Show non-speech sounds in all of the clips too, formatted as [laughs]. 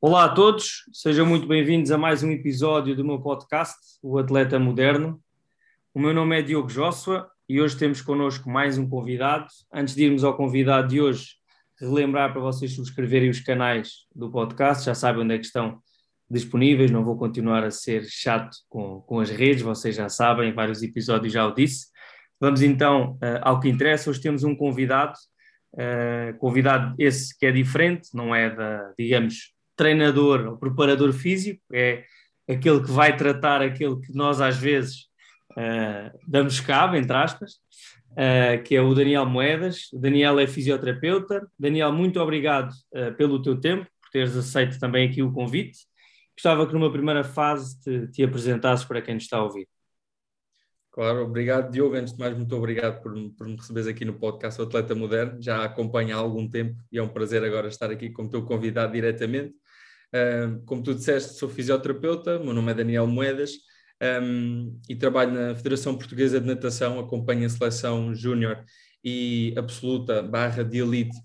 Olá a todos, sejam muito bem-vindos a mais um episódio do meu podcast, O Atleta Moderno. O meu nome é Diogo Joshua e hoje temos connosco mais um convidado. Antes de irmos ao convidado de hoje, relembrar para vocês subscreverem os canais do podcast, já sabem onde é que estão disponíveis, não vou continuar a ser chato com, com as redes, vocês já sabem, vários episódios já o disse. Vamos então uh, ao que interessa, hoje temos um convidado, uh, convidado esse que é diferente, não é da, digamos, treinador ou preparador físico, é aquele que vai tratar aquele que nós às vezes uh, damos cabo, entre aspas, uh, que é o Daniel Moedas. O Daniel é fisioterapeuta. Daniel, muito obrigado uh, pelo teu tempo, por teres aceito também aqui o convite. Gostava que numa primeira fase te, te apresentasses para quem nos está a ouvir. Claro, obrigado Diogo. Antes de mais, muito obrigado por, por me receberes aqui no podcast O Atleta Moderno. Já acompanho há algum tempo e é um prazer agora estar aqui como teu convidado diretamente. Como tu disseste, sou fisioterapeuta, meu nome é Daniel Moedas um, e trabalho na Federação Portuguesa de Natação, acompanho a seleção júnior e absoluta barra de elite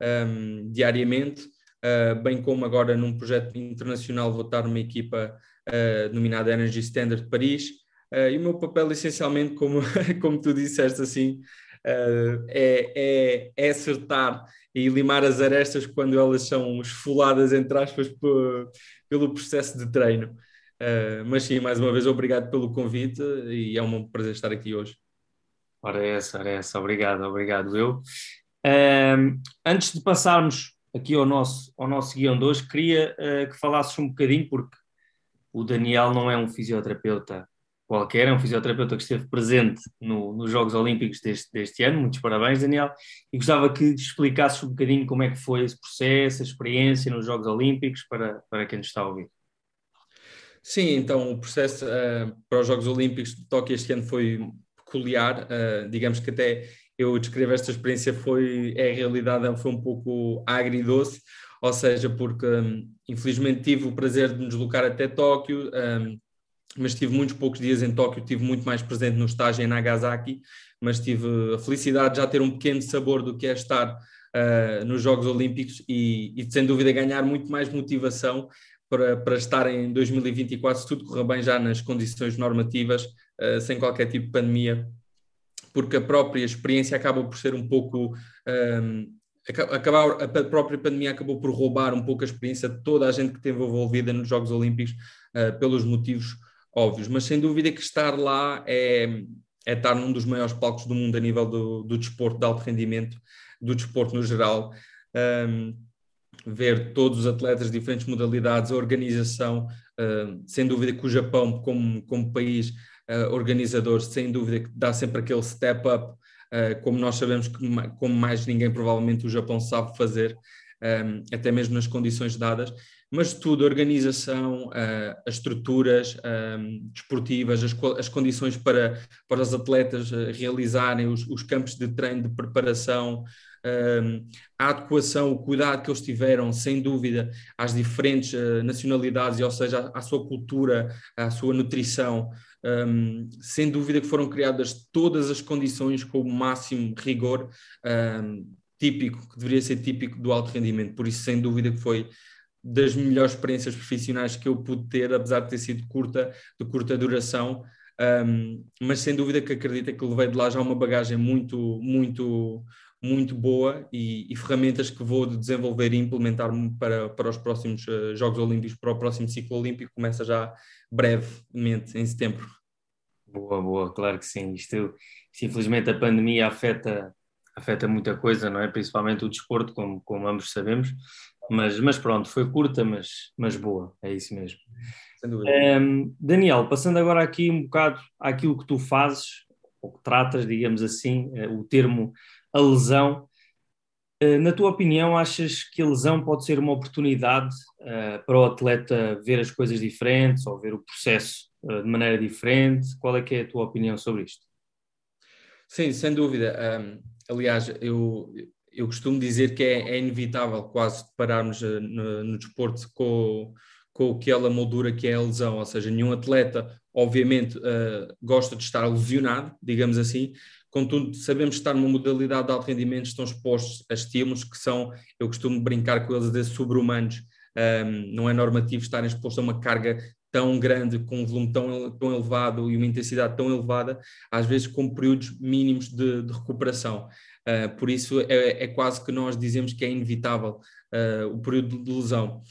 um, diariamente, uh, bem como agora num projeto internacional vou estar numa equipa uh, denominada Energy Standard Paris. Uh, e o meu papel, essencialmente, como, [laughs] como tu disseste assim, é, é, é acertar e limar as arestas quando elas são esfoladas, entre aspas, pelo processo de treino. Uh, mas sim, mais uma vez, obrigado pelo convite e é um prazer estar aqui hoje. Ora, é essa, ora, é essa, obrigado, obrigado eu. Uh, antes de passarmos aqui ao nosso, ao nosso guião de hoje, queria uh, que falasses um bocadinho, porque o Daniel não é um fisioterapeuta qualquer, é um fisioterapeuta que esteve presente no, nos Jogos Olímpicos deste, deste ano. Muitos parabéns, Daniel. E gostava que explicasses um bocadinho como é que foi esse processo, a experiência nos Jogos Olímpicos, para, para quem nos está a ouvir. Sim, então o processo uh, para os Jogos Olímpicos de Tóquio este ano foi peculiar. Uh, digamos que até eu descrevo esta experiência foi, é a realidade, foi um pouco agridoce, ou seja, porque um, infelizmente tive o prazer de me deslocar até Tóquio, um, mas tive muitos poucos dias em Tóquio, tive muito mais presente no estágio em Nagasaki, mas tive a felicidade de já ter um pequeno sabor do que é estar uh, nos Jogos Olímpicos e, e, sem dúvida ganhar muito mais motivação para, para estar em 2024, se tudo correr bem já nas condições normativas, uh, sem qualquer tipo de pandemia, porque a própria experiência acaba por ser um pouco. Um, ehm, acabar, a própria pandemia acabou por roubar um pouco a experiência de toda a gente que esteve envolvida nos Jogos Olímpicos, uh, pelos motivos óbvios, mas sem dúvida que estar lá é, é estar num dos maiores palcos do mundo a nível do, do desporto de alto rendimento, do desporto no geral. Um, ver todos os atletas de diferentes modalidades, a organização, uh, sem dúvida que o Japão, como, como país uh, organizador, sem dúvida que dá sempre aquele step up, uh, como nós sabemos que como mais ninguém provavelmente o Japão sabe fazer, um, até mesmo nas condições dadas, mas tudo, a organização, as estruturas um, desportivas, as, as, condições para, para os atletas realizarem os, os campos de treino, de preparação, a adequação, o cuidado que eles tiveram, sem dúvida, às diferentes nacionalidades, ou seja, à, sua cultura, à sua nutrição, um, sem dúvida que foram criadas todas as condições com o máximo rigor um, típico, que deveria ser típico do alto rendimento. Por isso, sem dúvida que foi das melhores experiências profissionais que eu pude ter, apesar de ter sido curta, de curta duração, um, mas sem dúvida que acredito que levei de lá já uma bagagem muito, muito, muito boa e, e, ferramentas que vou desenvolver e implementar para, para os próximos uh, Jogos Olímpicos, para o próximo ciclo olímpico, começa já brevemente, em setembro. Boa, boa, claro que sim. Isto, isto infelizmente a pandemia afeta, afeta muita coisa, não é? Principalmente o desporto, como, como ambos sabemos. Mas, mas pronto, foi curta, mas, mas boa, é isso mesmo. Um, Daniel, passando agora aqui um bocado àquilo que tu fazes, ou que tratas, digamos assim, eh, o termo a lesão. Eh, na tua opinião, achas que a lesão pode ser uma oportunidade uh, para o atleta ver as coisas diferentes ou ver o processo uh, de maneira diferente? Qual é que é a tua opinião sobre isto? Sim, sem dúvida. Um, aliás, eu, eu costumo dizer que é, é inevitável quase pararmos no, no desporto com, com aquela moldura que é a lesão, ou seja, nenhum atleta, obviamente, uh, gosta de estar lesionado, digamos assim, Contudo, sabemos estar numa modalidade de alto rendimento estão expostos a estímulos que são, eu costumo brincar com eles, de sobre-humanos, um, não é normativo estar exposto a uma carga tão grande, com um volume tão, tão elevado e uma intensidade tão elevada, às vezes com períodos mínimos de, de recuperação. Uh, por isso é, é, quase que nós dizemos que é inevitável uh, o período de lesão.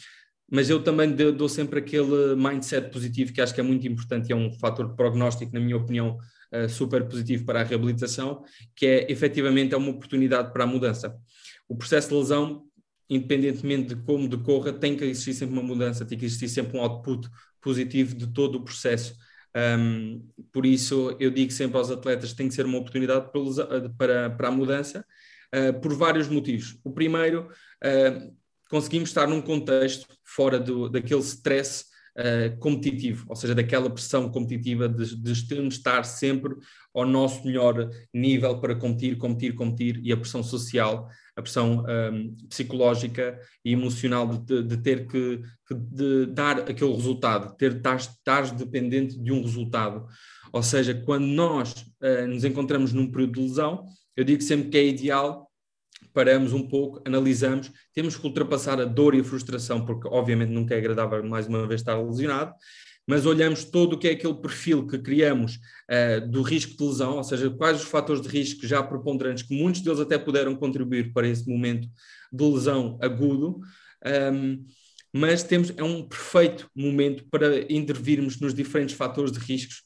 Mas eu também dou sempre aquele mindset positivo que acho que é muito importante e é um fator prognóstico, na minha opinião, uh, super positivo para a reabilitação, que é efetivamente é uma oportunidade para a mudança. O processo de lesão independentemente de como decorra, tem que existir sempre uma mudança, tem que existir sempre um output positivo de todo o processo. Um, por isso, eu digo sempre aos atletas que tem que ser uma oportunidade para, para a mudança, uh, por vários motivos. O primeiro, uh, conseguimos estar num contexto fora do, daquele stress uh, competitivo, ou seja, daquela pressão competitiva de, de estar sempre ao nosso melhor nível para competir, competir, competir, e a pressão social, a pressão um, psicológica e emocional de, de ter que, de dar aquele resultado, ter estar dependente de um resultado. Ou seja, quando nós uh, nos encontramos num período de lesão, eu digo sempre que é ideal paramos um pouco, analisamos, temos que ultrapassar a dor e a frustração, porque obviamente nunca é agradável mais uma vez estar lesionado, mas olhamos todo o que é aquele perfil que criamos uh, do risco de lesão, ou seja, quais os fatores de risco já preponderantes, que muitos deles até puderam contribuir para esse momento de lesão agudo, um, ehm, mas temos, é um perfeito momento para intervirmos nos diferentes fatores de riscos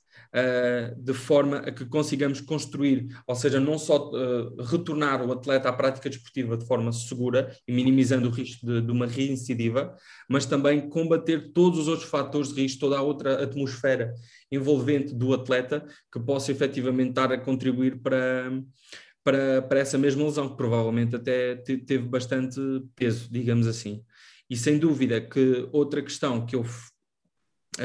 de forma a que consigamos construir, ou seja, não só uh, retornar o atleta à prática desportiva de forma segura e minimizando o risco de, de, uma reincidiva, mas também combater todos os outros fatores de risco, toda a outra atmosfera envolvente do atleta que possa efetivamente estar a contribuir para, para, para essa mesma lesão, que provavelmente até teve bastante peso, digamos assim. E sem dúvida que outra questão que eu uh,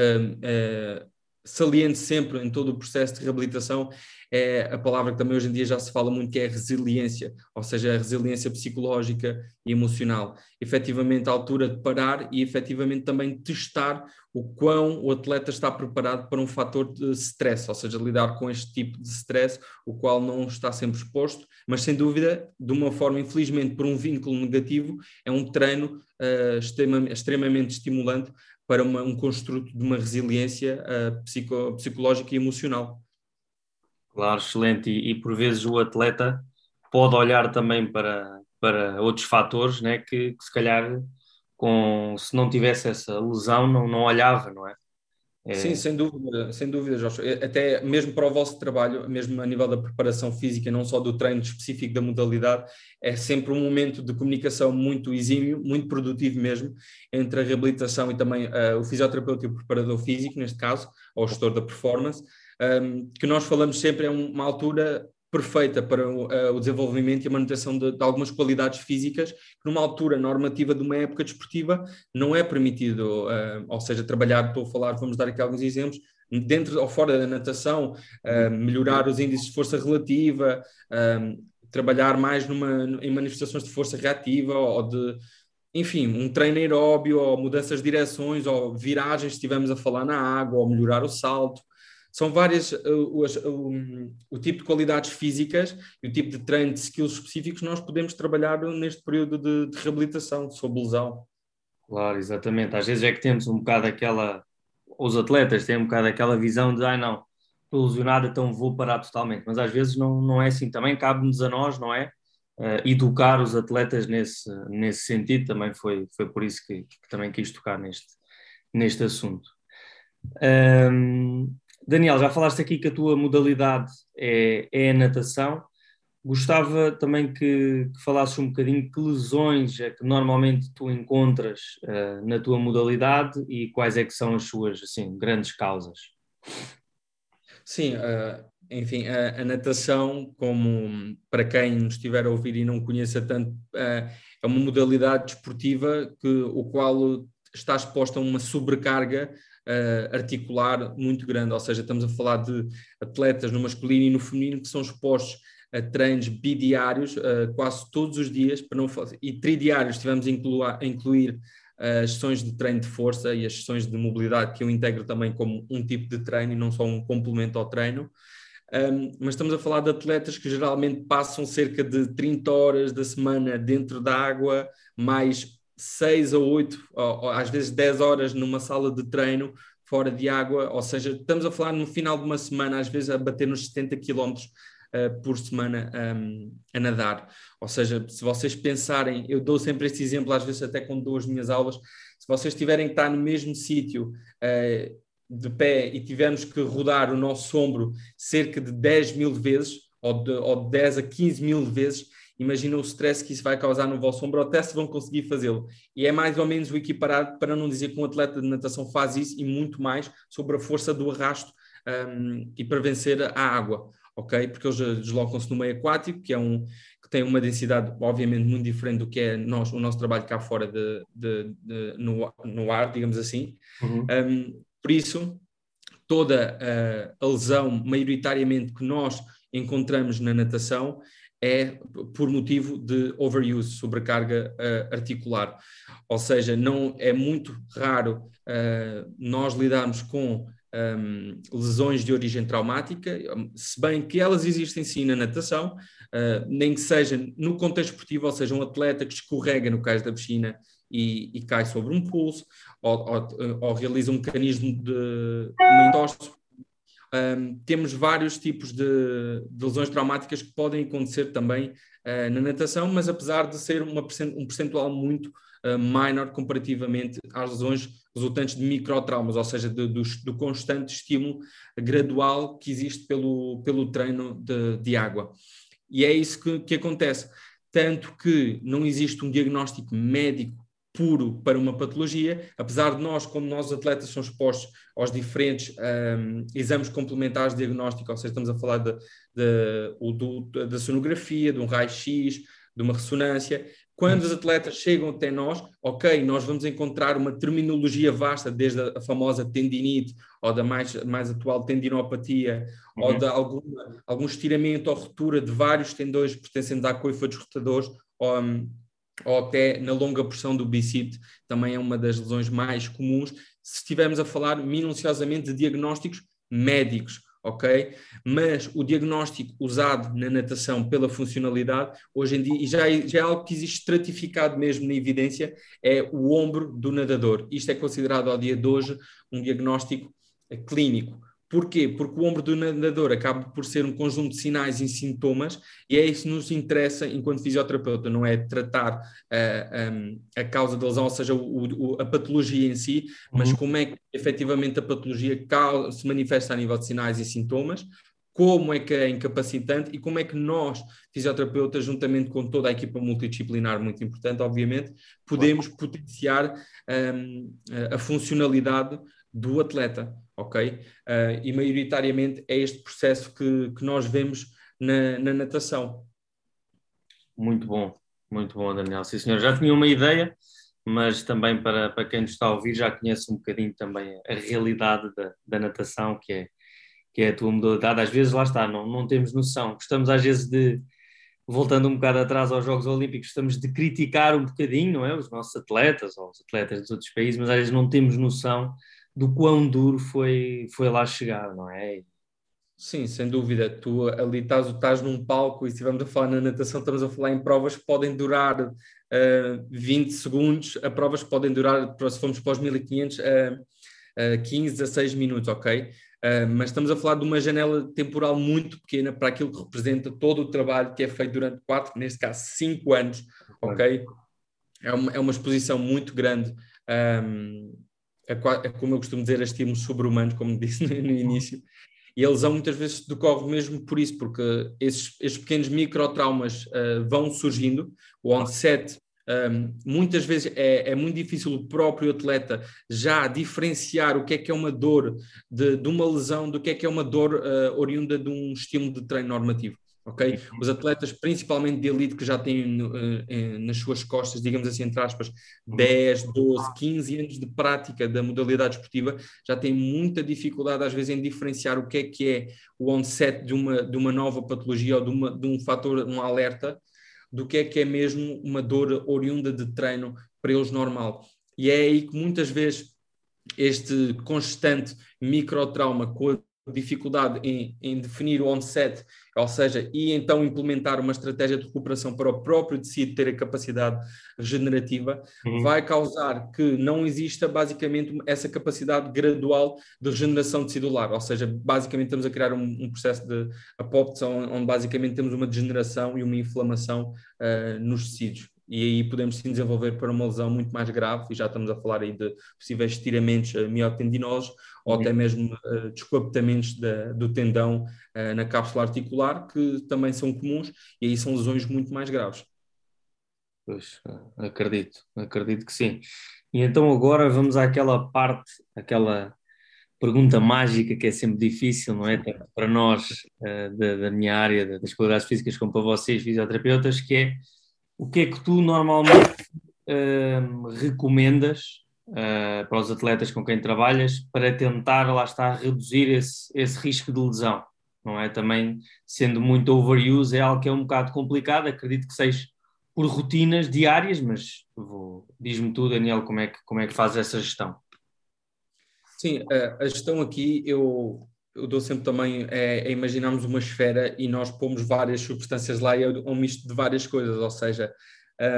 uh, saliente sempre em todo o processo de reabilitação é a palavra que também hoje em dia já se fala muito, que é resiliência, ou seja, a resiliência psicológica e emocional. Efetivamente, a altura de parar e efetivamente também testar o quão o atleta está preparado para um fator de stress, ou seja, lidar com este tipo de stress, o qual não está sempre exposto, mas sem dúvida, de uma forma, infelizmente, por um vínculo negativo, é um treino uh, extremamente, extremamente estimulante para uma, um construto de uma resiliência uh, psico, psicológica e emocional. Claro, excelente. E, e, por vezes o atleta pode olhar também para, para outros fatores né, que, que se calhar com, se não tivesse essa lesão não, não olhava, não é? É... Sim, sem dúvida, sem dúvida, Jorge. Até mesmo para o vosso trabalho, mesmo a nível da preparação física, não só do treino específico da modalidade, é sempre um momento de comunicação muito exímio, muito produtivo mesmo, entre a reabilitação e também uh, o fisioterapeuta e o preparador físico, neste caso, ou o gestor da performance, um, que nós falamos sempre é uma altura perfeita para o, uh, o desenvolvimento e a manutenção de, de, algumas qualidades físicas, que numa altura normativa de uma época desportiva não é permitido, uh, ou seja, trabalhar, estou a falar, vamos dar aqui alguns exemplos, dentro ou fora da natação, uh, melhorar os índices de força relativa, trabalhar mais numa, em manifestações de força reativa ou de, enfim, um treino aeróbio ou mudanças de direções ou viragens, se estivermos a falar na água, ou melhorar o salto são várias uh, o, o, o, tipo de qualidades físicas e o tipo de treino de skills específicos nós podemos trabalhar neste período de, de reabilitação sob lesão. Claro, exatamente. Às vezes é que temos um bocado aquela, os atletas têm um bocado aquela visão de, ah não, estou lesionado, então vou parar totalmente. Mas às vezes não, não é assim. Também cabe-nos a nós, não é? Uh, educar os atletas nesse, nesse sentido. Também foi, foi por isso que, que também quis tocar neste, neste assunto. Um, Daniel, já falaste aqui que a tua modalidade é, é a natação. Gostava também que, que falasses um bocadinho que lesões é que normalmente tu encontras uh, na tua modalidade e quais é que são as suas assim, grandes causas. Sim, uh, enfim, a, a, natação, como para quem nos estiver a ouvir e não conheça tanto, uh, é uma modalidade desportiva que, o qual está exposta a uma sobrecarga uh, articular muito grande, ou seja, estamos a falar de atletas no masculino e no feminino que são expostos a treinos bidiários uh, quase todos os dias, para não e tridiários tivemos a incluir, a incluir uh, as sessões de treino de força e as sessões de mobilidade, que eu integro também como um tipo de treino e não só um complemento ao treino. Um, mas estamos a falar de atletas que geralmente passam cerca de 30 horas da semana dentro da água, mais 6 a 8, ou, ou, às vezes 10 horas numa sala de treino fora de água, ou seja, estamos a falar no final de uma semana, às vezes a bater nos 70 quilómetros uh, por semana um, a nadar. Ou seja, se vocês pensarem, eu dou sempre este exemplo, às vezes até quando dou as minhas aulas, se vocês tiverem que estar no mesmo sítio uh, de pé e tivermos que rodar o nosso ombro cerca de 10 mil vezes, ou de, ou de 10 a 15 mil vezes, imagina o stress que isso vai causar no vosso ombro, até se vão conseguir fazê-lo. E é mais ou menos o equiparado, para não dizer que um atleta de natação faz isso e muito mais sobre a força do arrasto um, e para vencer a água, ok? Porque eles deslocam-se no meio aquático, que é um que tem uma densidade obviamente muito diferente do que é nós, o nosso trabalho cá fora de, de, de no, no, ar, digamos assim. Uhum. Um, por isso, toda a, a lesão, maioritariamente, que nós encontramos na natação é por motivo de overuse, sobrecarga uh, articular. Ou seja, não é muito raro uh, nós lidarmos com um, lesões de origem traumática, se bem que elas existem sim na natação, uh, nem que seja no contexto esportivo, ou seja, um atleta que escorrega no cais da piscina e, e cai sobre um pulso, ou, ou, ou realiza um mecanismo de uma um, temos vários tipos de, de, lesões traumáticas que podem acontecer também uh, na natação, mas apesar de ser uma, um percentual muito uh, minor comparativamente às lesões resultantes de microtraumas, ou seja, de, do, do, constante estímulo gradual que existe pelo, pelo treino de, de água. E é isso que, que acontece. Tanto que não existe um diagnóstico médico puro para uma patologia, apesar de nós, como nós atletas, somos expostos aos diferentes um, exames complementares de diagnóstico, ou seja, estamos a falar de, de, de, da sonografia, de um raio-x, de uma ressonância. Quando os atletas chegam até nós, ok, nós vamos encontrar uma terminologia vasta, desde a, famosa tendinite, ou da mais, mais atual tendinopatia, uhum. ou de alguma, algum estiramento ou ruptura de vários tendões pertencentes à coifa dos rotadores, ou, um, ou até na longa porção do bicite, também é uma das lesões mais comuns, se estivermos a falar minuciosamente de diagnósticos médicos, ok? Mas o diagnóstico usado na natação pela funcionalidade, hoje em dia, e já, é, já é algo que existe estratificado mesmo na evidência, é o ombro do nadador. Isto é considerado ao dia de hoje um diagnóstico clínico. Porquê? Porque o ombro do nadador acaba por ser um conjunto de sinais e sintomas, e é isso que nos interessa enquanto fisioterapeuta, não é tratar uh, eh, um, a causa da lesão, ou seja, o, o, a patologia em si, mas uhum. como é que efetivamente a patologia se manifesta a nível de sinais e sintomas, como é que é incapacitante e como é que nós, fisioterapeutas, juntamente com toda a equipa multidisciplinar, muito importante, obviamente, podemos potenciar um, a funcionalidade do atleta, ok? Uh, e maioritariamente é este processo que, que nós vemos na, na, natação. Muito bom, muito bom, Daniel. Sim, senhor. Já tinha uma ideia, mas também para, para quem nos está a ouvir já conhece um bocadinho também a realidade da, da natação, que é, que é a tua modalidade. Às vezes, lá está, não, não temos noção. Gostamos às vezes de, voltando um bocado atrás aos Jogos Olímpicos, estamos de criticar um bocadinho, não é? Os nossos atletas ou os atletas dos outros países, mas às vezes não temos noção do quão duro foi, foi lá chegar, não é? Sim, sem dúvida. Tu ali estás, estás num palco e se estivermos a falar na natação, estamos a falar em provas que podem durar uh, eh, 20 segundos, a provas que podem durar, se formos para os 1500, uh, uh, 15, 16 minutos, ok? Uh, mas estamos a falar de uma janela temporal muito pequena para aquilo que representa todo o trabalho que é feito durante 4, neste caso 5 anos, ok? É uma, é uma exposição muito grande. Um, é, é, como eu costumo dizer, a estímulos sobre-humanos, como [laughs] disse no, no, início, e a lesão muitas vezes decorre mesmo por isso, porque esses, esses pequenos microtraumas uh, vão surgindo, o onset um, muitas vezes é, é, muito difícil o próprio atleta já diferenciar o que é que é uma dor de, de uma lesão do que é que é uma dor uh, oriunda de um estímulo de treino normativo ok? Os atletas, principalmente de elite, que já têm uh, nas suas costas, digamos assim, entre aspas, 10, 12, 15 anos de prática da modalidade esportiva, já têm muita dificuldade, às vezes, em diferenciar o que é que é o onset de uma, de uma nova patologia ou de, uma, de um fator, um alerta, do que é que é mesmo uma dor oriunda de treino para eles normal. E é aí que muitas vezes este constante microtrauma com a dificuldade em, em, definir o onset, ou seja, e então implementar uma estratégia de recuperação para o próprio tecido ter a capacidade regenerativa, uhum. vai causar que não exista basicamente essa capacidade gradual de regeneração tecidular, ou seja, basicamente estamos a criar um, um processo de apoptose onde basicamente temos uma degeneração e uma inflamação uh, nos tecidos e aí podemos sim desenvolver para uma lesão muito mais grave, e já estamos a falar aí de possíveis estiramentos uh, miotendinosos ou até mesmo uh, descoaptamentos da, do tendão uh, na cápsula articular, que também são comuns, e aí são lesões muito mais graves. Pois, acredito, acredito que sim. E então agora vamos àquela parte, aquela pergunta mágica que é sempre difícil, não é? Tanto para nós uh, da, da, minha área, das qualidades físicas, como para vocês, fisioterapeutas, que é o que é que tu normalmente recomendas uh, para os atletas com quem trabalhas para tentar, lá está, reduzir esse, esse risco de lesão? Não é? Também, sendo muito overuse, é algo que é um bocado complicado, acredito que seja por rotinas diárias, mas diz-me tu, Daniel, como é, que, como é que fazes essa gestão? Sim, a gestão aqui eu eu dou sempre também é, é, imaginarmos uma esfera e nós pomos várias substâncias lá e é um misto de várias coisas, ou seja,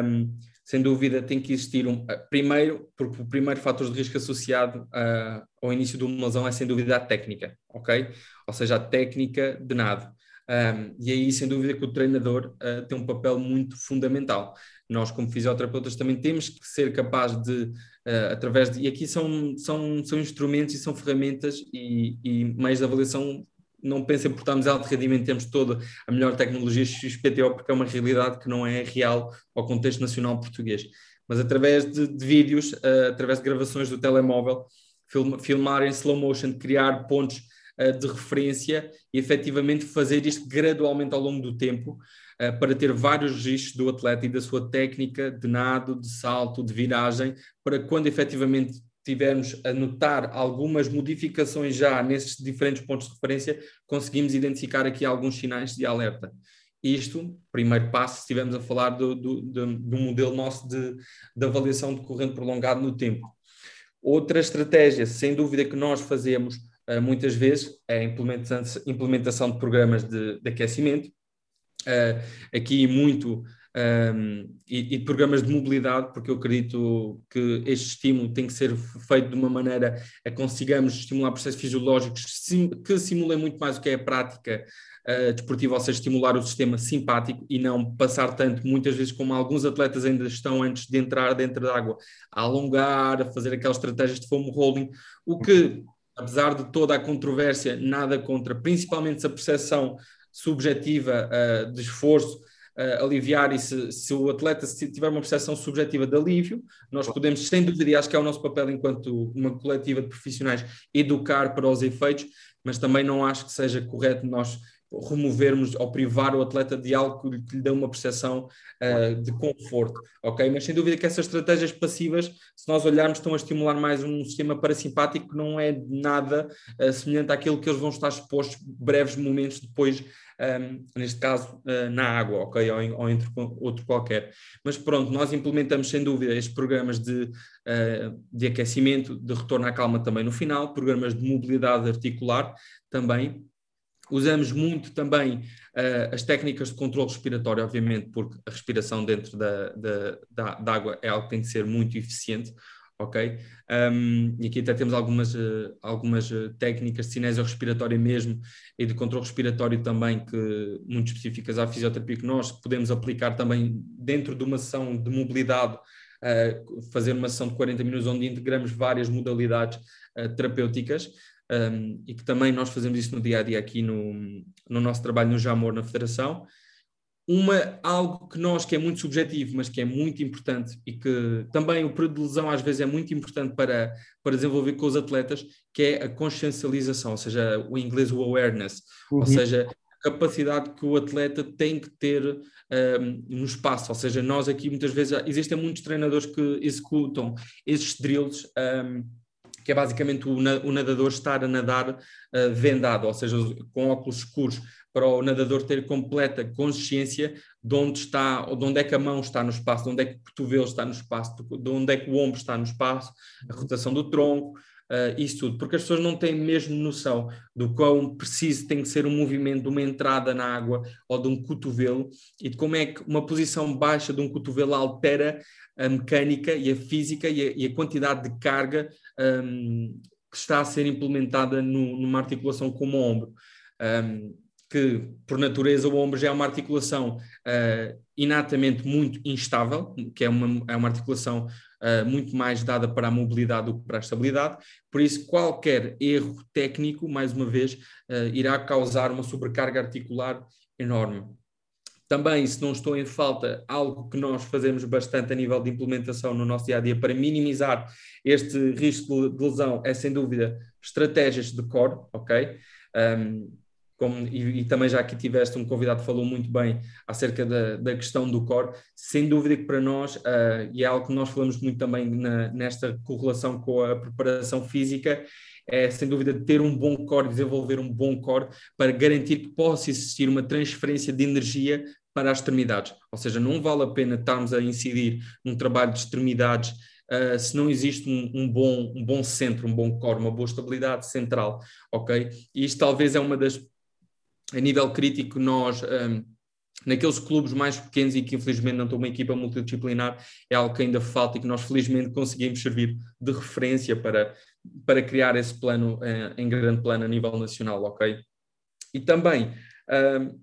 um, sem dúvida tem que existir um. Uh, primeiro, porque o primeiro fator de risco associado uh, ao início de uma lesão é sem dúvida a técnica, ok? Ou seja, a técnica de nado. Um, e aí, sem dúvida, que o treinador uh, tem um papel muito fundamental. Nós, como fisioterapeutas, também temos que ser capazes de, uh, através de. E aqui são, são, são instrumentos e são ferramentas e, e meios de avaliação. Não pensem por estarmos alto rendimento, temos toda a melhor tecnologia XPTO, porque é uma realidade que não é real ao contexto nacional português. Mas através de, de vídeos, uh, através de gravações do telemóvel, film, filmar em slow motion, criar pontos de referência e efetivamente fazer isto gradualmente ao longo do tempo uh, para ter vários registros do atleta e da sua técnica de nado, de salto, de viragem, para quando efetivamente tivermos a notar algumas modificações já nesses diferentes pontos de referência, conseguimos identificar aqui alguns sinais de alerta. Isto, primeiro passo, se estivermos a falar do, do, do, do modelo nosso de, de avaliação de corrente prolongado no tempo. Outra estratégia, sem dúvida, que nós fazemos uh, muitas vezes é a implementação, implementação de programas de, de aquecimento, uh, aqui muito um, e, e, programas de mobilidade, porque eu acredito que este estímulo tem que ser feito de uma maneira a consigamos estimular processos fisiológicos que simulem muito mais o que é a prática uh, desportiva, ou seja, estimular o sistema simpático e não passar tanto, muitas vezes, como alguns atletas ainda estão antes de entrar dentro da água, a alongar, a fazer aquelas estratégias de foam rolling, o que apesar de toda a controvérsia, nada contra, principalmente se a percepção subjetiva uh, de esforço uh, aliviar e se, se, o atleta se tiver uma percepção subjetiva de alívio, nós podemos, sem dúvida, e acho que é o nosso papel enquanto uma coletiva de profissionais, educar para os efeitos, mas também não acho que seja correto nós removermos ou privar o atleta de algo que lhe, que lhe dê uma percepção uh, de conforto, ok? Mas sem dúvida que essas estratégias passivas, se nós olharmos, estão a estimular mais um sistema parasimpático que não é nada uh, semelhante àquilo que eles vão estar expostos breves momentos depois, um, ehm, neste caso, uh, na água, ok? Ou, em, ou entre outro qualquer. Mas pronto, nós implementamos sem dúvida estes programas de, de aquecimento, de retorno à calma também no final, programas de mobilidade articular também, Usamos muito também uh, as técnicas de controle respiratório, obviamente, porque a respiração dentro da, da, da, da água é algo que tem que ser muito eficiente, ok? Um, e aqui até temos algumas, uh, algumas uh, técnicas de cinésio respiratória mesmo e de controle respiratório também, que muito específicas à fisioterapia, que nós podemos aplicar também dentro de uma sessão de mobilidade, uh, fazer uma sessão de 40 minutos onde integramos várias modalidades terapêuticas um, e que também nós fazemos isso no dia a dia aqui no, no nosso trabalho no Jamor na Federação. Uma, algo que nós, que é muito subjetivo, mas que é muito importante e que também o período de lesão às vezes é muito importante para, para desenvolver com os atletas, que é a consciencialização, ou seja, o inglês o awareness, uhum. ou seja, a capacidade que o atleta tem que ter um, no espaço, ou seja, nós aqui muitas vezes, existem muitos treinadores que executam esses drills um, que é basicamente o, o nadador estar a nadar uh, vendado, ou seja, com óculos escuros, para o nadador ter completa consciência de onde está, ou de onde é que a mão está no espaço, de onde é que o cotovelo está no espaço, de onde é que o ombro está no espaço, a rotação do tronco, uh, isso tudo, porque as pessoas não têm mesmo noção do quão preciso tem que ser um movimento de uma entrada na água ou de um cotovelo e de como é que uma posição baixa de um cotovelo altera a mecânica e a física e a, e a quantidade de carga um, que está a ser implementada no, numa articulação como o ombro. Um, que por natureza o ombro já é uma articulação uh, inatamente muito instável, que é uma, é uma articulação uh, muito mais dada para a mobilidade do que para a estabilidade, por isso qualquer erro técnico, mais uma vez, uh, irá causar uma sobrecarga articular enorme. Também, se não estou em falta, algo que nós fazemos bastante a nível de implementação no nosso dia a dia para minimizar este risco de lesão é, sem dúvida, estratégias de core, ok? Um, como, e, e, também já aqui tiveste um convidado que falou muito bem acerca da, da questão do core, sem dúvida que para nós, uh, e é algo que nós falamos muito também na, nesta correlação com a preparação física, é sem dúvida ter um bom core, desenvolver um bom core para garantir que possa existir uma transferência de energia para as extremidades. Ou seja, não vale a pena estarmos a incidir num trabalho de extremidades Uh, se não existe um, um, bom, um bom centro, um bom core, uma boa estabilidade central, ok? E isto talvez é uma das a nível crítico, nós, um, naqueles clubes mais pequenos e que infelizmente não têm uma equipa multidisciplinar, é algo que ainda falta e que nós felizmente conseguimos servir de referência para, para criar esse plano uh, em grande plano a nível nacional, ok? E também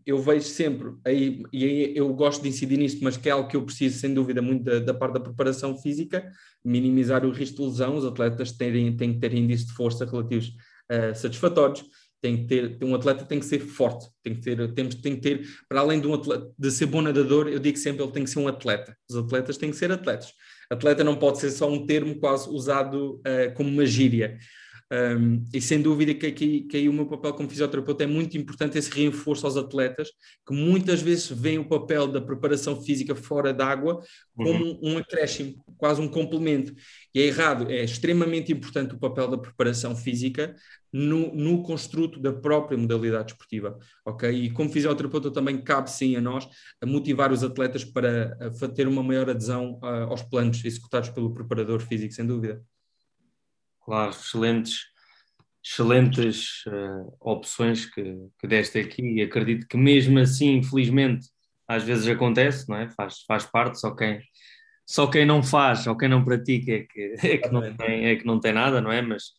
eu vejo sempre, aí, e aí eu gosto de incidir nisto, mas que é algo que eu preciso, sem dúvida, muito da, da parte da preparação física, minimizar o risco de lesão, os atletas terem, têm que ter índices de força relativos uh, satisfatórios, tem que ter, um atleta tem que ser forte, tem que ter, temos, tem que ter, para além de um atleta, de ser bom nadador, eu digo sempre ele tem que ser um atleta. Os atletas têm que ser atletas. Atleta não pode ser só um termo quase usado uh, como uma gíria. Um, e sem dúvida que aqui, que aí o meu papel como fisioterapeuta é muito importante esse reforço aos atletas, que muitas vezes veem o papel da preparação física fora d'água como uhum. um acréscimo, quase um complemento. E é errado, é extremamente importante o papel da preparação física no, no construto da própria modalidade esportiva, ok? E como fisioterapeuta também cabe sim a nós a motivar os atletas para ter uma maior adesão a, aos planos executados pelo preparador físico, sem dúvida. Claro, excelentes, excelentes uh, opções que, que deste aqui e acredito que mesmo assim, infelizmente, às vezes acontece, não é? Faz, faz parte, só quem, só quem não faz ou quem não pratica é que, é que, não, tem, é que não tem nada, não é? Mas,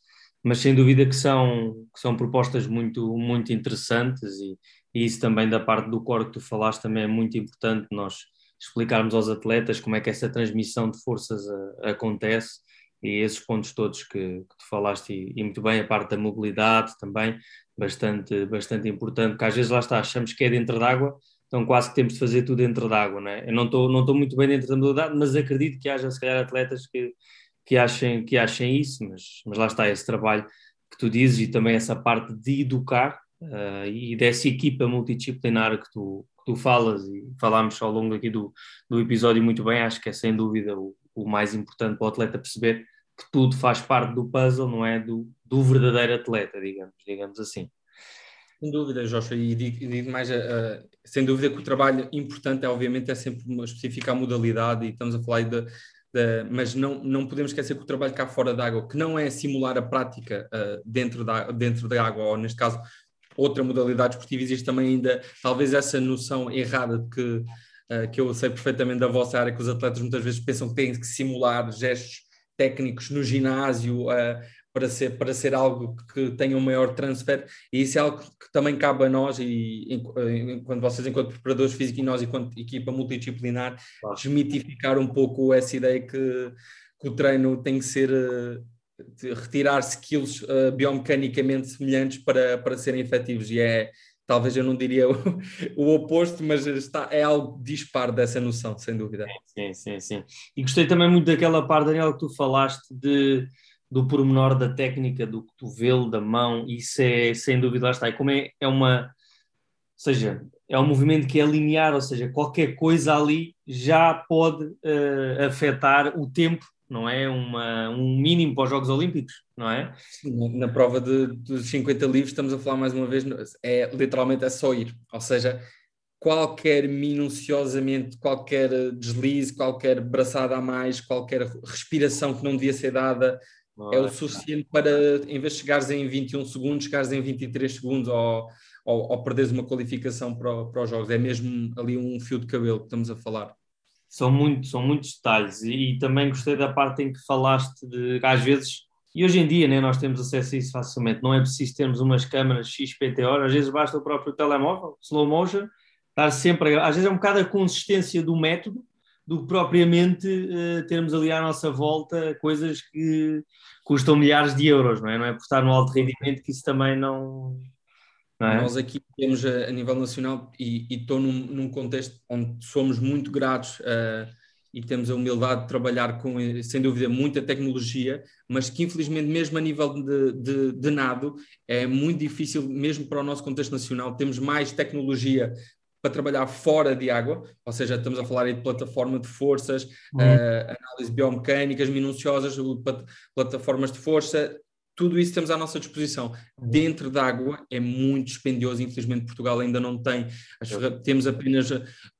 mas sem dúvida que são, que são propostas muito, muito interessantes e, e isso também da parte do core que tu falaste também é muito importante nós explicarmos aos atletas como é que essa transmissão de forças a, eh, acontece e esses pontos todos que, que tu falaste e, e, muito bem, a parte da mobilidade também, bastante, bastante importante, porque às vezes lá está, achamos que é dentro d'água, então quase que temos de fazer tudo dentro d'água, não é? Eu não estou não estou muito bem dentro da modalidade, mas acredito que haja se calhar atletas que, que, achem, que achem isso, mas, mas lá está esse trabalho que tu dizes e também essa parte de educar uh, e dessa equipa multidisciplinar que tu, que tu falas e falámos ao longo aqui do, do episódio muito bem, acho que é sem dúvida o, o mais importante para o atleta perceber que tudo faz parte do puzzle, não é do, do verdadeiro atleta, digamos, digamos assim. Sem dúvida, Joshua, e digo, digo mais, uh, sem dúvida que o trabalho importante é, obviamente, é sempre especificar a modalidade e estamos a falar de, de, mas não, não podemos esquecer que o trabalho cá fora da água, que não é simular a prática uh, dentro, da, dentro da água, ou neste caso, outra modalidade esportiva, existe também ainda, talvez essa noção errada de que, que eu sei perfeitamente da vossa área, que os atletas muitas vezes pensam que têm que simular gestos técnicos no ginásio uh, para, ser, para ser algo que tenha um maior transfer, e isso é algo que também cabe a nós, e enquanto vocês, enquanto preparadores físicos e nós, enquanto equipa multidisciplinar, claro. desmitificar um pouco essa ideia que, que o treino tem que ser. Uh, retirar skills uh, biomecanicamente semelhantes para, para serem efetivos, e é talvez eu não diria o, o, oposto, mas está, é algo disparo dessa noção, sem dúvida. Sim, sim, sim. E gostei também muito daquela parte, Daniel, que tu falaste de, do pormenor da técnica, do cotovelo, da mão, isso é sem dúvida, lá está. E como é, é uma, ou seja, é um movimento que é linear, ou seja, qualquer coisa ali já pode uh, afetar o tempo não é uma, um mínimo para os Jogos Olímpicos, não é? Na prova de, dos 50 livros, estamos a falar mais uma vez, é literalmente é só ir, ou seja, qualquer minuciosamente, qualquer deslize, qualquer braçada a mais, qualquer respiração que não devia ser dada, é o suficiente para, em vez de chegares em 21 segundos, chegares em 23 segundos ou, ou, ou perderes uma qualificação para, para os jogos. É mesmo ali um fio de cabelo que estamos a falar. São, muito, são muitos detalhes e, e também gostei da parte em que falaste de, às vezes, e hoje em dia né, nós temos acesso a isso facilmente, não é preciso termos umas câmaras XPTO, às vezes basta o próprio telemóvel, slow motion, estar sempre, às vezes é um bocado a consistência do método, do que propriamente uh, termos ali à nossa volta coisas que custam milhares de euros, não é? Não é por estar no alto rendimento que isso também não. É? Nós aqui temos a, a nível nacional e estou num, num, contexto onde somos muito gratos uh, e temos a humildade de trabalhar com, sem dúvida, muita tecnologia, mas que infelizmente, mesmo a nível de, de, de nado, é muito difícil, mesmo para o nosso contexto nacional, temos mais tecnologia para trabalhar fora de água, ou seja, estamos a falar aí de plataforma de forças, uhum. uh, análise biomecânicas minuciosas, plataformas de força, tudo isso temos à nossa disposição. Dentro da água é muito dispendioso, infelizmente Portugal ainda não tem, temos apenas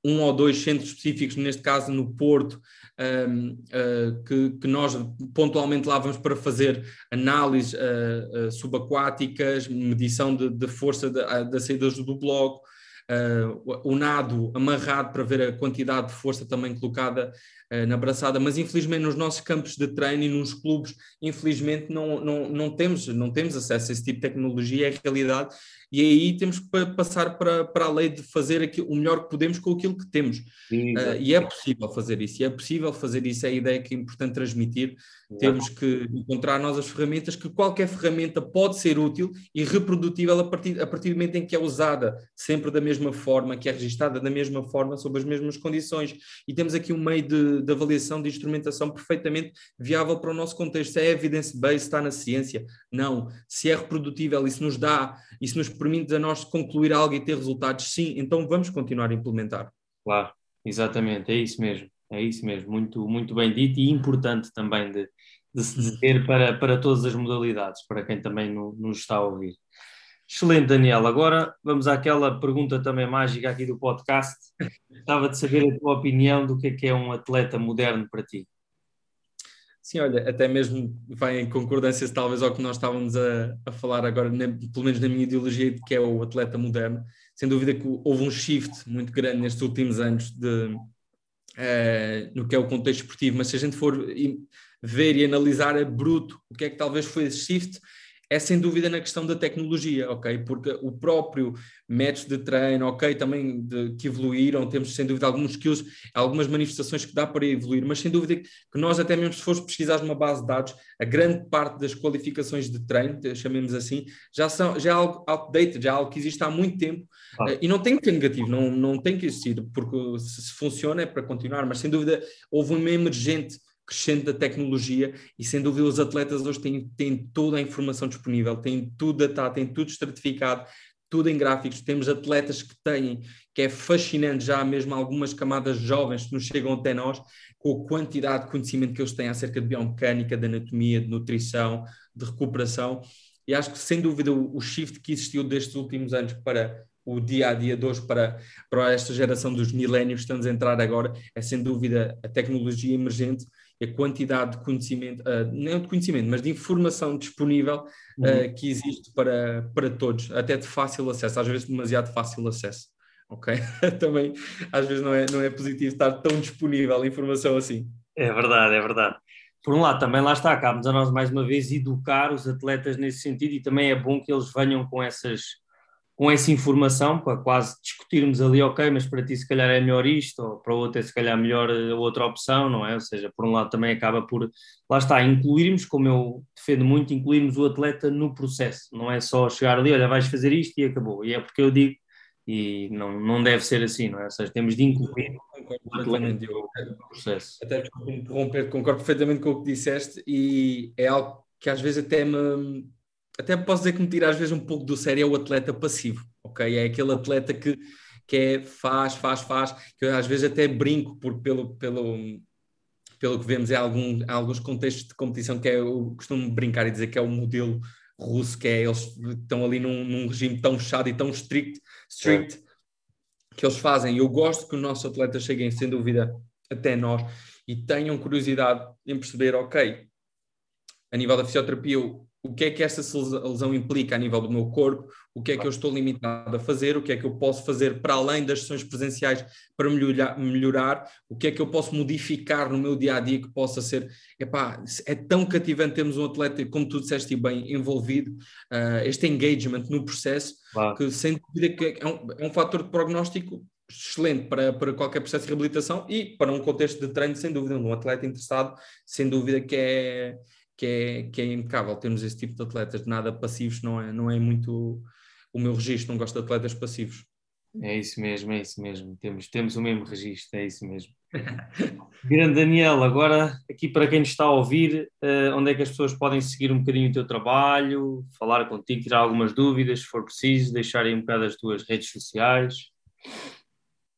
um ou dois centros específicos, neste caso no Porto, um, ehm, uh, eh, que, que, nós pontualmente lá vamos para fazer análises uh, uh, subaquáticas, medição de, de força das saídas do bloco, uh, o nado amarrado para ver a quantidade de força também colocada uh, na braçada, mas infelizmente nos nossos campos de treino e nos clubes, infelizmente não, não, não, temos, não temos acesso a esse tipo de tecnologia, é realidade, e aí temos que passar para, para a lei de fazer aquilo, o melhor que podemos com aquilo que temos. Uh, e é possível fazer isso, e é possível fazer isso, é a ideia que é importante transmitir. Temos que encontrar nós as ferramentas, que qualquer ferramenta pode ser útil e reprodutível a partir, a partir do momento em que é usada sempre da mesma forma, que é registada da mesma forma, sob as mesmas condições. E temos aqui um meio de, de avaliação, de instrumentação perfeitamente viável para o nosso contexto. É evidence-based, está na ciência? Não. Se é reprodutível, isso nos dá, isso nos permite a nós concluir algo e ter resultados, sim, então vamos continuar a implementar. Claro, exatamente, é isso mesmo, é isso mesmo, muito, muito bem dito e importante também de, de se dizer para, para todas as modalidades, para quem também no, nos está a ouvir. Excelente, Daniel. Agora vamos àquela pergunta também mágica aqui do podcast. Gostava de saber a tua opinião do que é que é um atleta moderno para ti. Sim, olha, até mesmo vai em concordância talvez ao que nós estávamos a, a falar agora, na, pelo menos na minha ideologia, de que é o atleta moderno. Sem dúvida que houve um shift muito grande nestes últimos anos de, uh, no que é o contexto esportivo, mas se a gente for ver e analisar a bruto o que é que talvez foi esse shift, é sem dúvida na questão da tecnologia, ok? Porque o próprio método de treino, ok, também de, que evoluíram, temos sem dúvida alguns skills, algumas manifestações que dá para evoluir, mas sem dúvida que nós até mesmo se fores pesquisar numa base de dados, a grande parte das qualificações de treino, chamemos assim, já são já é algo outdated, já é algo que existe há muito tempo ah. e não tem que ter negativo, não, não tem que existir, porque se, se funciona é para continuar, mas sem dúvida houve uma emergente crescente da tecnologia e sem dúvida os atletas hoje têm, têm toda a informação disponível, têm tudo datado, têm tudo estratificado, tudo em gráficos. Temos atletas que têm, que é fascinante já mesmo algumas camadas jovens que nos chegam até nós, com a quantidade de conhecimento que eles têm acerca de biomecânica, de anatomia, de nutrição, de recuperação. E acho que sem dúvida o, shift que existiu destes últimos anos para o dia a dia de hoje para, para esta geração dos milénios que estamos a entrar agora é sem dúvida a tecnologia emergente a quantidade de conhecimento, uh, não de conhecimento, mas de informação disponível uh, uhum. que existe para, para todos, até de fácil acesso, às vezes demasiado fácil acesso. Ok? [laughs] Também às vezes não é, não é positivo estar tão disponível a informação assim. É verdade, é verdade. Por um lado, também lá está, cabe a nós mais uma vez educar os atletas nesse sentido e também é bom que eles venham com essas com essa informação para quase discutirmos ali, ok, mas para ti se calhar é melhor isto, ou para o outro é se calhar melhor eh, outra opção, não é? Ou seja, por um lado também acaba por, lá está, incluirmos, como eu defendo muito, incluirmos o atleta no processo, não é só chegar ali, olha, vais fazer isto e acabou, e é porque eu digo, e não, não deve ser assim, não é? Ou seja, temos de incluir o atleta no processo. Até interromper, concordo perfeitamente com o que disseste, e é algo que às vezes até me até posso dizer que me tira às vezes um pouco do sério é o atleta passivo, ok? É aquele atleta que, que é faz, faz, faz, que eu às vezes até brinco por, pelo, pelo, pelo que vemos em algum, em alguns contextos de competição, que é, eu costumo brincar e dizer que é o modelo russo, que é eles estão ali num, num regime tão fechado e tão strict, strict é. que eles fazem. Eu gosto que os nossos atletas cheguem, sem dúvida, até nós e tenham curiosidade em perceber, ok, a nível da fisioterapia, o que é que esta lesão implica a nível do meu corpo, o que é que eu estou limitado a fazer, o que é que eu posso fazer para além das sessões presenciais para melhorar, melhorar o que é que eu posso modificar no meu dia a dia que possa ser. Epá, é tão cativante termos um atleta, como tu disseste bem, envolvido, uh, este engagement no processo, claro. que sem dúvida que é um, é um fator de prognóstico excelente para, para qualquer processo de reabilitação e para um contexto de treino, sem dúvida, um atleta interessado, sem dúvida que é que é, que é impecável termos esse tipo de atletas, nada passivos, não é, não é muito o meu registro, não gosto de atletas passivos. É isso mesmo, é isso mesmo. Temos, temos o mesmo registro, é isso mesmo. [laughs] Grande Daniel, agora aqui para quem nos está a ouvir, uh, onde é que as pessoas podem seguir um bocadinho o teu trabalho, falar contigo, tirar algumas dúvidas, se for preciso, deixarem um bocado as tuas redes sociais?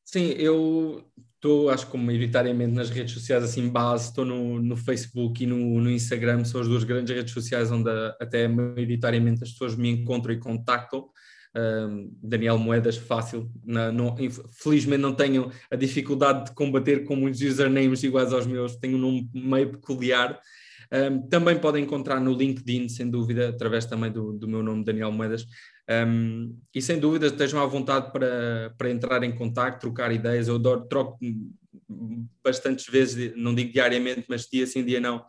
Sim, eu estou, acho que maioritariamente nas redes sociais assim base, estou no, no Facebook e no, no, Instagram, são as duas grandes redes sociais onde até maioritariamente as pessoas me encontram e contactam. Daniel Moedas, fácil. Não, felizmente não tenho a dificuldade de combater com muitos usernames iguais aos meus, tenho um nome meio peculiar. Um, também podem encontrar no LinkedIn, sem dúvida, através também do, do meu nome, Daniel Moedas. Um, e sem dúvida estejam à vontade para, para entrar em contato, trocar ideias. Eu adoro, troco bastantes vezes, não digo diariamente, mas dia sim, dia não,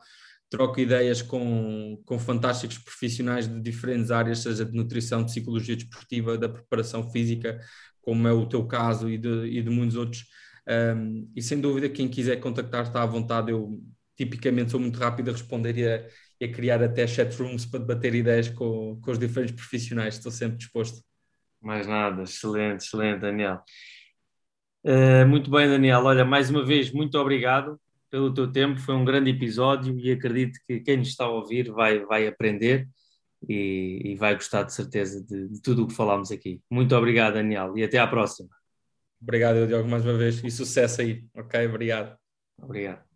troco ideias com, com fantásticos profissionais de diferentes áreas, seja de nutrição, de psicologia desportiva, da preparação física, como é o teu caso e de, e de muitos outros. Um, e sem dúvida, quem quiser contactar está à vontade. Eu tipicamente sou muito rápido a responder e a, e a criar até chat rooms para debater ideias com, com os diferentes profissionais. Estou sempre disposto. Mais nada, excelente, excelente, Daniel. Uh, muito bem, Daniel. Olha, mais uma vez, muito obrigado pelo teu tempo. Foi um grande episódio e acredito que quem nos está a ouvir vai, vai aprender e, e vai gostar de certeza de, de tudo o que falámos aqui. Muito obrigado, Daniel, e até à próxima. Obrigado, Diogo, mais uma vez e sucesso aí. Ok, obrigado. Obrigado.